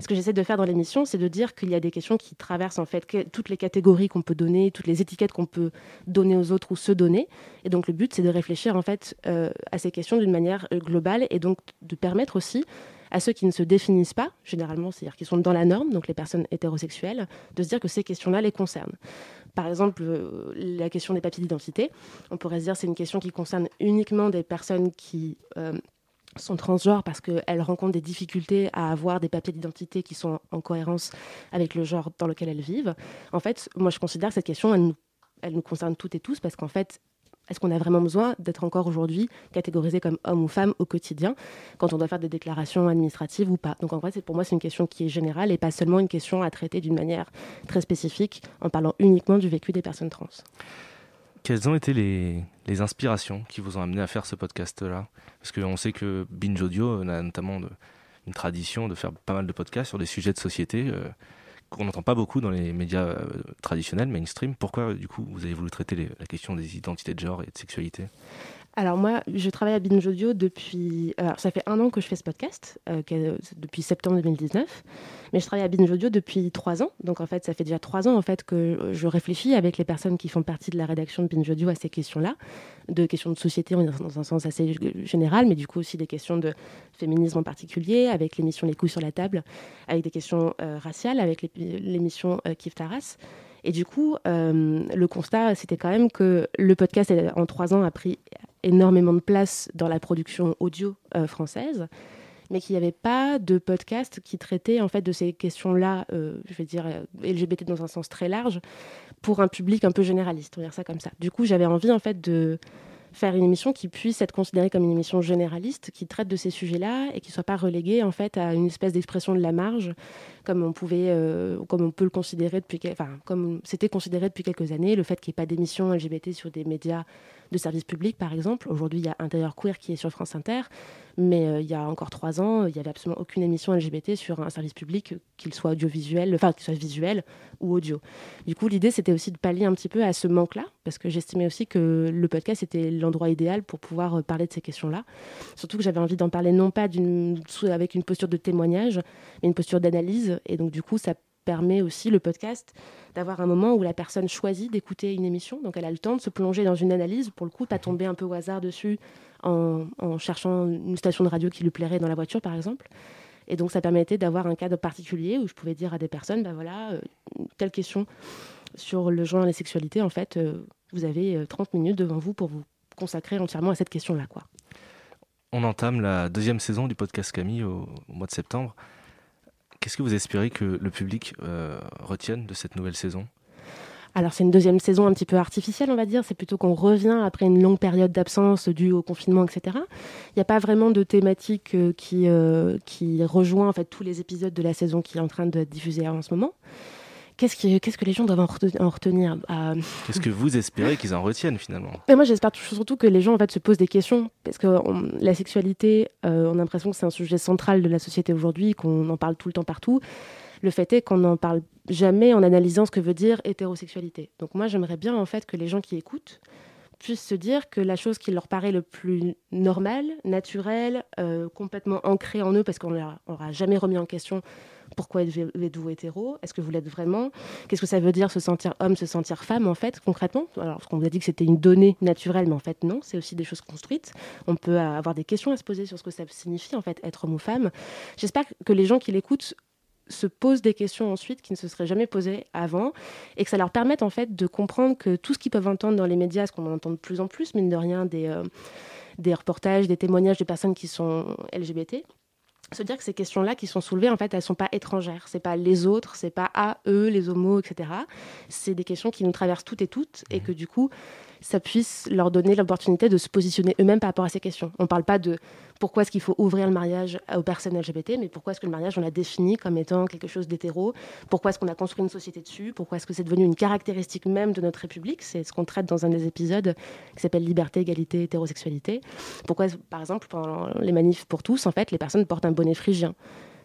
Ce que j'essaie de faire dans l'émission, c'est de dire qu'il y a des questions qui traversent en fait toutes les catégories qu'on peut donner, toutes les étiquettes qu'on peut donner aux autres ou se donner. Et donc le but, c'est de réfléchir en fait euh, à ces questions d'une manière euh, globale et donc de permettre aussi à ceux qui ne se définissent pas, généralement, c'est-à-dire qui sont dans la norme, donc les personnes hétérosexuelles, de se dire que ces questions-là les concernent. Par exemple, euh, la question des papiers d'identité, on pourrait se dire c'est une question qui concerne uniquement des personnes qui euh, sont transgenres parce qu'elles rencontrent des difficultés à avoir des papiers d'identité qui sont en cohérence avec le genre dans lequel elles vivent. En fait, moi je considère que cette question, elle nous concerne toutes et tous parce qu'en fait, est-ce qu'on a vraiment besoin d'être encore aujourd'hui catégorisé comme homme ou femme au quotidien quand on doit faire des déclarations administratives ou pas? Donc en vrai, pour moi, c'est une question qui est générale et pas seulement une question à traiter d'une manière très spécifique en parlant uniquement du vécu des personnes trans. Quelles ont été les, inspirations qui vous ont amené à faire ce podcast-là? Parce qu'on sait que Binge Audio a notamment une tradition de faire pas mal de podcasts sur des sujets de société. Euh, qu'on n'entend pas beaucoup dans les médias euh, traditionnels, mainstream. Pourquoi, du coup, vous avez voulu traiter la question des identités de genre et de sexualité? Alors moi, je travaille à Binge Audio depuis... Alors ça fait un an que je fais ce podcast, euh, depuis septembre 2019. Mais je travaille à Binge Audio depuis trois ans. Donc en fait, ça fait déjà trois ans en fait que je réfléchis avec les personnes qui font partie de la rédaction de Binge Audio à ces questions-là. De questions de société dans un sens assez général, mais du coup aussi des questions de féminisme en particulier, avec l'émission Les couilles sur la table, avec des questions euh, raciales, avec l'émission euh, Kif Taras. Et du coup, le constat, c'était quand même que le podcast, en trois ans, a pris énormément de place dans la production audio euh, française, mais qu'il n'y avait pas de podcast qui traitait en fait de ces questions-là, euh, je vais dire euh, LGBT dans un sens très large, pour un public un peu généraliste, on va dire ça comme ça. Du coup, j'avais envie en fait de faire une émission qui puisse être considérée comme une émission généraliste, qui traite de ces sujets-là et qui ne soit pas reléguée en fait à une espèce d'expression de la marge, comme on pouvait, comme on peut le considérer depuis, enfin comme c'était considéré depuis quelques années, le fait qu'il n'y ait pas d'émission LGBT sur des médias de services publics, par exemple. Aujourd'hui, il y a Intérieur Queer qui est sur France Inter, mais euh, il y a encore trois ans, il n'y avait absolument aucune émission LGBT sur un service public, qu'il soit audiovisuel, enfin qu'il soit visuel ou audio. Du coup, l'idée, c'était aussi de pallier un petit peu à ce manque-là, parce que j'estimais aussi que le podcast était l'endroit idéal pour pouvoir euh, parler de ces questions-là. Surtout que j'avais envie d'en parler non pas avec une posture de témoignage, mais une posture d'analyse. Et donc, du coup, ça permet aussi le podcast d'avoir un moment où la personne choisit d'écouter une émission. Donc elle a le temps de se plonger dans une analyse, pour le coup, pas tomber un peu au hasard dessus en, cherchant une station de radio qui lui plairait dans la voiture, par exemple. Et donc ça permettait d'avoir un cadre particulier où je pouvais dire à des personnes, ben voilà, euh, telle question sur le genre et la sexualité, en fait, euh, vous avez 30 euh, minutes devant vous pour vous consacrer entièrement à cette question-là. quoi. On entame la deuxième saison du podcast Camille au mois de septembre. Qu'est-ce que vous espérez que le public euh, retienne de cette nouvelle saison? Alors c'est une deuxième saison un petit peu artificielle, on va dire. C'est plutôt qu'on revient après une longue période d'absence due au confinement, etc. Il n'y a pas vraiment de thématique euh, qui, euh, qui rejoint en fait tous les épisodes de la saison qui est en train d'être diffusée en ce moment. Qu'est-ce, qui, qu'est-ce que les gens doivent en retenir euh, Qu'est-ce que vous espérez qu'ils en retiennent finalement? Moi, j'espère surtout que les gens en fait, se posent des questions. Parce que la sexualité, on a l'impression que c'est un sujet central de la société aujourd'hui, qu'on en parle tout le temps partout. Le fait est qu'on n'en parle jamais en analysant ce que veut dire hétérosexualité. Donc moi, j'aimerais bien en fait que les gens qui écoutent puissent se dire que la chose qui leur paraît le plus normale, naturelle, euh, complètement ancrée en eux, parce qu'on n'aura jamais remis en question pourquoi êtes-vous hétéro? Est-ce que vous l'êtes vraiment? Qu'est-ce que ça veut dire se sentir homme, se sentir femme, en fait, concrètement? Alors, qu'on vous a dit que c'était une donnée naturelle, mais en fait, non, c'est aussi des choses construites. On peut avoir des questions à se poser sur ce que ça signifie, en fait, être homme ou femme. J'espère que les gens qui l'écoutent se posent des questions ensuite qui ne se seraient jamais posées avant et que ça leur permette en fait de comprendre que tout ce qu'ils peuvent entendre dans les médias, ce qu'on en entend de plus en plus, mine de rien, des, euh, des reportages, des témoignages de personnes qui sont LGBT, se dire que ces questions-là qui sont soulevées, en fait, elles sont pas étrangères. C'est pas les autres, c'est pas à eux, les homos, etc. C'est des questions qui nous traversent toutes et toutes, et mmh. que du coup, ça puisse leur donner l'opportunité de se positionner eux-mêmes par rapport à ces questions. On ne parle pas de pourquoi est-ce qu'il faut ouvrir le mariage aux personnes LGBT, mais pourquoi est-ce que le mariage, on l'a défini comme étant quelque chose d'hétéro? Pourquoi est-ce qu'on a construit une société dessus? Pourquoi est-ce que c'est devenu une caractéristique même de notre République? C'est ce qu'on traite dans un des épisodes qui s'appelle Liberté, égalité, hétérosexualité. Pourquoi, par exemple, pendant les manifs pour tous, en fait, les personnes portent un bonnet phrygien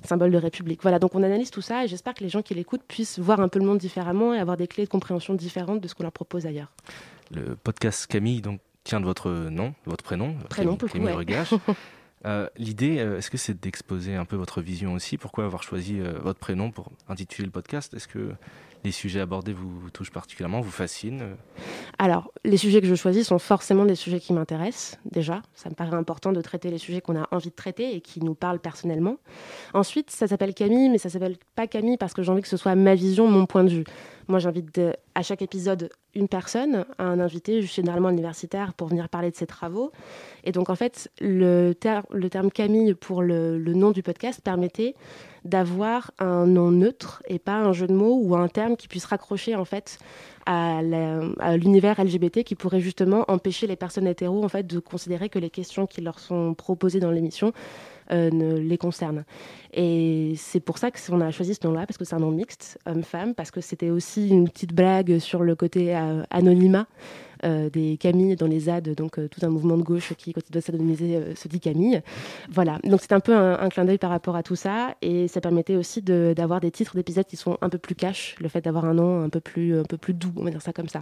symbole de République. Voilà, donc on analyse tout ça et j'espère que les gens qui l'écoutent puissent voir un peu le monde différemment et avoir des clés de compréhension différentes de ce qu'on leur propose ailleurs. Le podcast Camille donc, tient de votre nom, votre prénom, prénom Camille, Camille euh, L'idée, euh, est-ce que c'est d'exposer un peu votre vision aussi? Pourquoi avoir choisi euh, votre prénom pour intituler le podcast? Est-ce que les sujets abordés vous, touchent particulièrement, vous fascinent Alors, les sujets que je choisis sont forcément des sujets qui m'intéressent, déjà. Ça me paraît important de traiter les sujets qu'on a envie de traiter et qui nous parlent personnellement. Ensuite, ça s'appelle Camille, mais ça s'appelle pas Camille parce que j'ai envie que ce soit ma vision, mon point de vue. Moi, j'invite à chaque épisode une personne, un invité, généralement universitaire, pour venir parler de ses travaux. Et donc, en fait, le, terme Camille pour le, nom du podcast permettait d'avoir un nom neutre et pas un jeu de mots ou un terme qui puisse raccrocher en fait à l'univers LGBT qui pourrait justement empêcher les personnes hétéros de considérer que les questions qui leur sont proposées dans l'émission ne les concernent. Et c'est pour ça qu'on a choisi ce nom-là, parce que c'est un nom mixte, homme-femme, parce que c'était aussi une petite blague sur le côté euh, anonymat euh, des Camille dans les ZAD, donc euh, tout un mouvement de gauche qui, quand il doit s'anonymiser, euh, se dit Camille. Voilà, donc c'est un peu un, clin d'œil par rapport à tout ça, et ça permettait aussi d'avoir des titres d'épisodes qui sont un peu plus cash, le fait d'avoir un nom un peu plus, un peu plus doux, on va dire ça comme ça.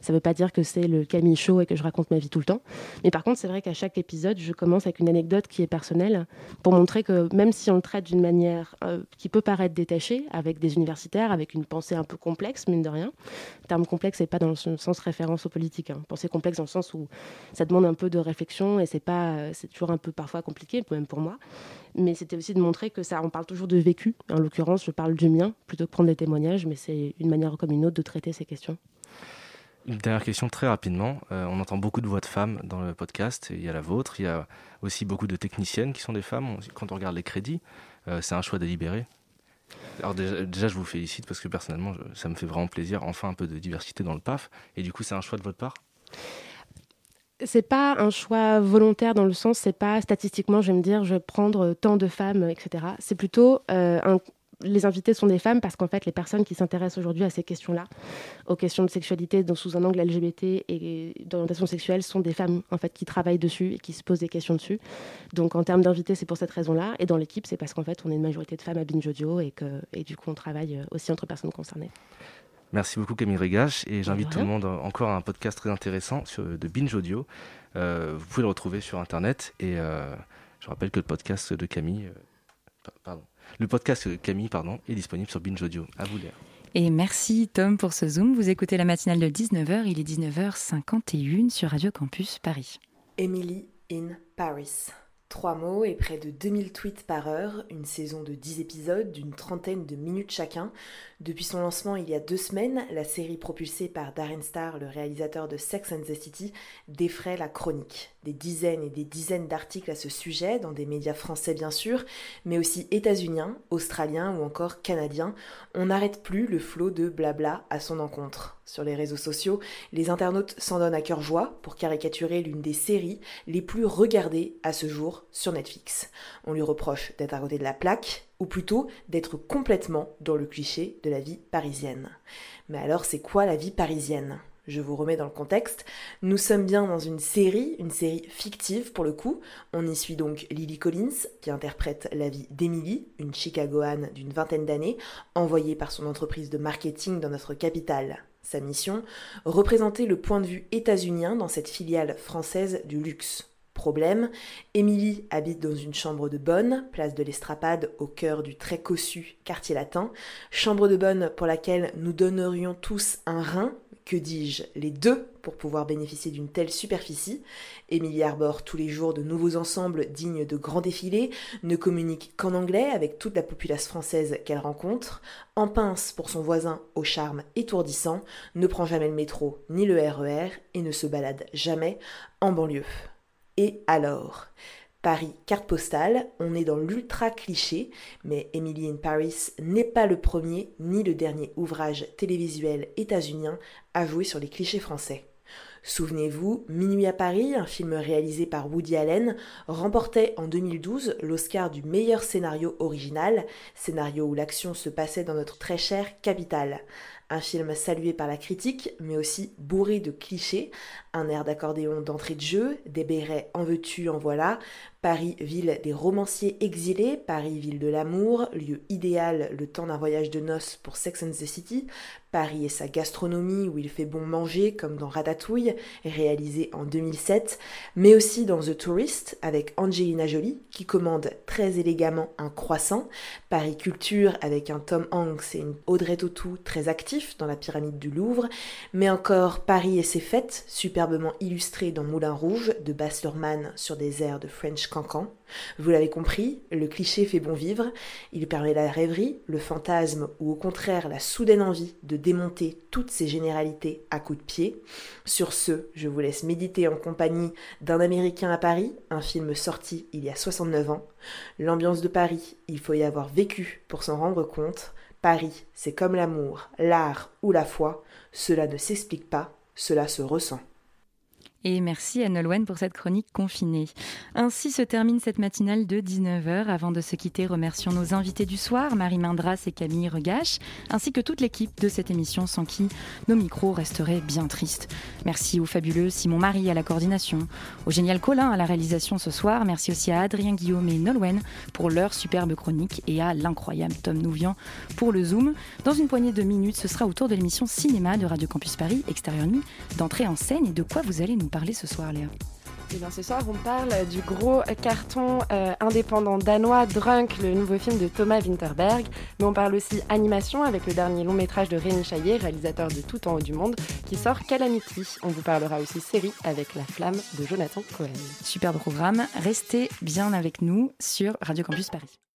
Ça ne veut pas dire que c'est le Camille Show et que je raconte ma vie tout le temps, mais par contre, c'est vrai qu'à chaque épisode, je commence avec une anecdote qui est personnelle pour montrer que même si on le traite d'une manière qui peut paraître détachée, avec des universitaires, avec une pensée un peu complexe, mine de rien, le terme complexe n'est pas dans le sens référence aux politiques Hein. Pensée complexe dans le sens où ça demande un peu de réflexion et c'est pas, c'est toujours un peu parfois compliqué, même pour moi. Mais c'était aussi de montrer que ça, on parle toujours de vécu. En l'occurrence, je parle du mien plutôt que prendre des témoignages, mais c'est une manière comme une autre de traiter ces questions. Une dernière question très rapidement. Euh, on entend beaucoup de voix de femmes dans le podcast. Il y a la vôtre. Il y a aussi beaucoup de techniciennes qui sont des femmes. Quand on regarde les crédits, euh, c'est un choix délibéré. Alors déjà, je vous félicite parce que personnellement, ça me fait vraiment plaisir. Enfin, un peu de diversité dans le PAF. Et du coup, c'est un choix de votre part? C'est pas un choix volontaire dans le sens, c'est pas statistiquement, je vais me dire, je vais prendre tant de femmes, etc. C'est plutôt euh, un, les invités sont des femmes parce qu'en fait, les personnes qui s'intéressent aujourd'hui à ces questions-là, aux questions de sexualité donc sous un angle LGBT et d'orientation sexuelle, sont des femmes en fait qui travaillent dessus et qui se posent des questions dessus. Donc en termes d'invités, c'est pour cette raison-là. Et dans l'équipe, c'est parce qu'en fait, on est une majorité de femmes à Binge Audio et que et du coup, on travaille euh, aussi entre personnes concernées. Merci beaucoup Camille Régache et j'invite tout le monde encore à un podcast très intéressant sur, de Binge Audio. Euh, vous pouvez le retrouver sur internet et euh, je rappelle que le podcast de Camille, pardon, le podcast Camille pardon, est disponible sur Binge Audio. À vous, Léa. Et merci Tom pour ce Zoom. Vous écoutez la matinale de 19h, il est 19h51 sur Radio Campus Paris. Emily in Paris. Trois mots et près de 2000 tweets par heure, une saison de 10 épisodes d'une trentaine de minutes chacun. Depuis son lancement il y a deux semaines, la série propulsée par Darren Star, le réalisateur de Sex and the City, défraie la chronique. Des dizaines et des dizaines d'articles à ce sujet, dans des médias français bien sûr, mais aussi états-uniens, australiens ou encore canadiens. On n'arrête plus le flot de blabla à son encontre. Sur les réseaux sociaux, les internautes s'en donnent à cœur joie pour caricaturer l'une des séries les plus regardées à ce jour sur Netflix. On lui reproche d'être à côté de la plaque, ou plutôt d'être complètement dans le cliché de la vie parisienne. Mais alors c'est quoi la vie parisienne? Je vous remets dans le contexte. Nous sommes bien dans une série, une série fictive pour le coup. On y suit donc Lily Collins, qui interprète la vie d'Emily, une Chicagoane d'une vingtaine d'années, envoyée par son entreprise de marketing dans notre capitale. Sa mission Représenter le point de vue états-unien dans cette filiale française du luxe. Problème, Émilie habite dans une chambre de bonne, place de l'Estrapade, au cœur du très cossu quartier latin, chambre de bonne pour laquelle nous donnerions tous un rein, que dis-je, les deux pour pouvoir bénéficier d'une telle superficie. Émilie arbore tous les jours de nouveaux ensembles dignes de grands défilés, ne communique qu'en anglais avec toute la populace française qu'elle rencontre, en pince pour son voisin au charme étourdissant, ne prend jamais le métro ni le RER e et ne se balade jamais en banlieue. Et alors Paris carte postale, on est dans l'ultra cliché, mais Emily in Paris n'est pas le premier ni le dernier ouvrage télévisuel états-unien à jouer sur les clichés français. Souvenez-vous, Minuit à Paris, un film réalisé par Woody Allen, remportait en 2012 l'Oscar du meilleur scénario original, scénario où l'action se passait dans notre très chère capitale. Un film salué par la critique, mais aussi bourré de clichés, un air d'accordéon d'entrée de jeu, des bérets en veux-tu, en voilà, Paris, ville des romanciers exilés, Paris, ville de l'amour, lieu idéal le temps d'un voyage de noces pour Sex and the City, Paris et sa gastronomie où il fait bon manger comme dans Ratatouille, réalisé en 2007, mais aussi dans The Tourist avec Angelina Jolie qui commande très élégamment un croissant, Paris Culture avec un Tom Hanks et une Audrey Tautou très actifs, dans la pyramide du Louvre, mais encore Paris et ses fêtes, illustrées dans Moulin Rouge de Baz Luhrmann sur des airs de French Cancan. Vous l'avez compris, le cliché fait bon vivre, il permet la rêverie, le fantasme ou au contraire la soudaine envie de démonter toutes ces généralités à coups de pied. Sur ce, je vous laisse méditer en compagnie d'un Américain à Paris, un film sorti il y a 69 ans. L'ambiance de Paris, il faut y avoir vécu pour s'en rendre compte. Paris, c'est comme l'amour, l'art ou la foi, cela ne s'explique pas, cela se ressent. Et merci à Nolwenn pour cette chronique confinée. Ainsi se termine cette matinale de 19h. Avant de se quitter, remercions nos invités du soir, Marie Mindras et Camille Regache, ainsi que toute l'équipe de cette émission sans qui nos micros resteraient bien tristes. Merci au fabuleux Simon Marie à la coordination, au génial Colin à la réalisation ce soir. Merci aussi à Adrien Guillaume et Nolwenn pour leur superbe chronique et à l'incroyable Tom Nouvian pour le Zoom. Dans une poignée de minutes, ce sera autour de l'émission Cinéma de Radio Campus Paris, Extérieur Nuit, d'entrée en scène et de quoi vous allez nous parler ce soir, Léa eh bien, ce soir, on parle du gros carton euh, indépendant danois Drunk, le nouveau film de Thomas Winterberg. Mais on parle aussi animation avec le dernier long métrage de Rémi Chaillet, réalisateur de Tout en haut du monde, qui sort Calamity. On vous parlera aussi série avec La Flamme de Jonathan Cohen. Super programme. Restez bien avec nous sur Radio Campus Paris.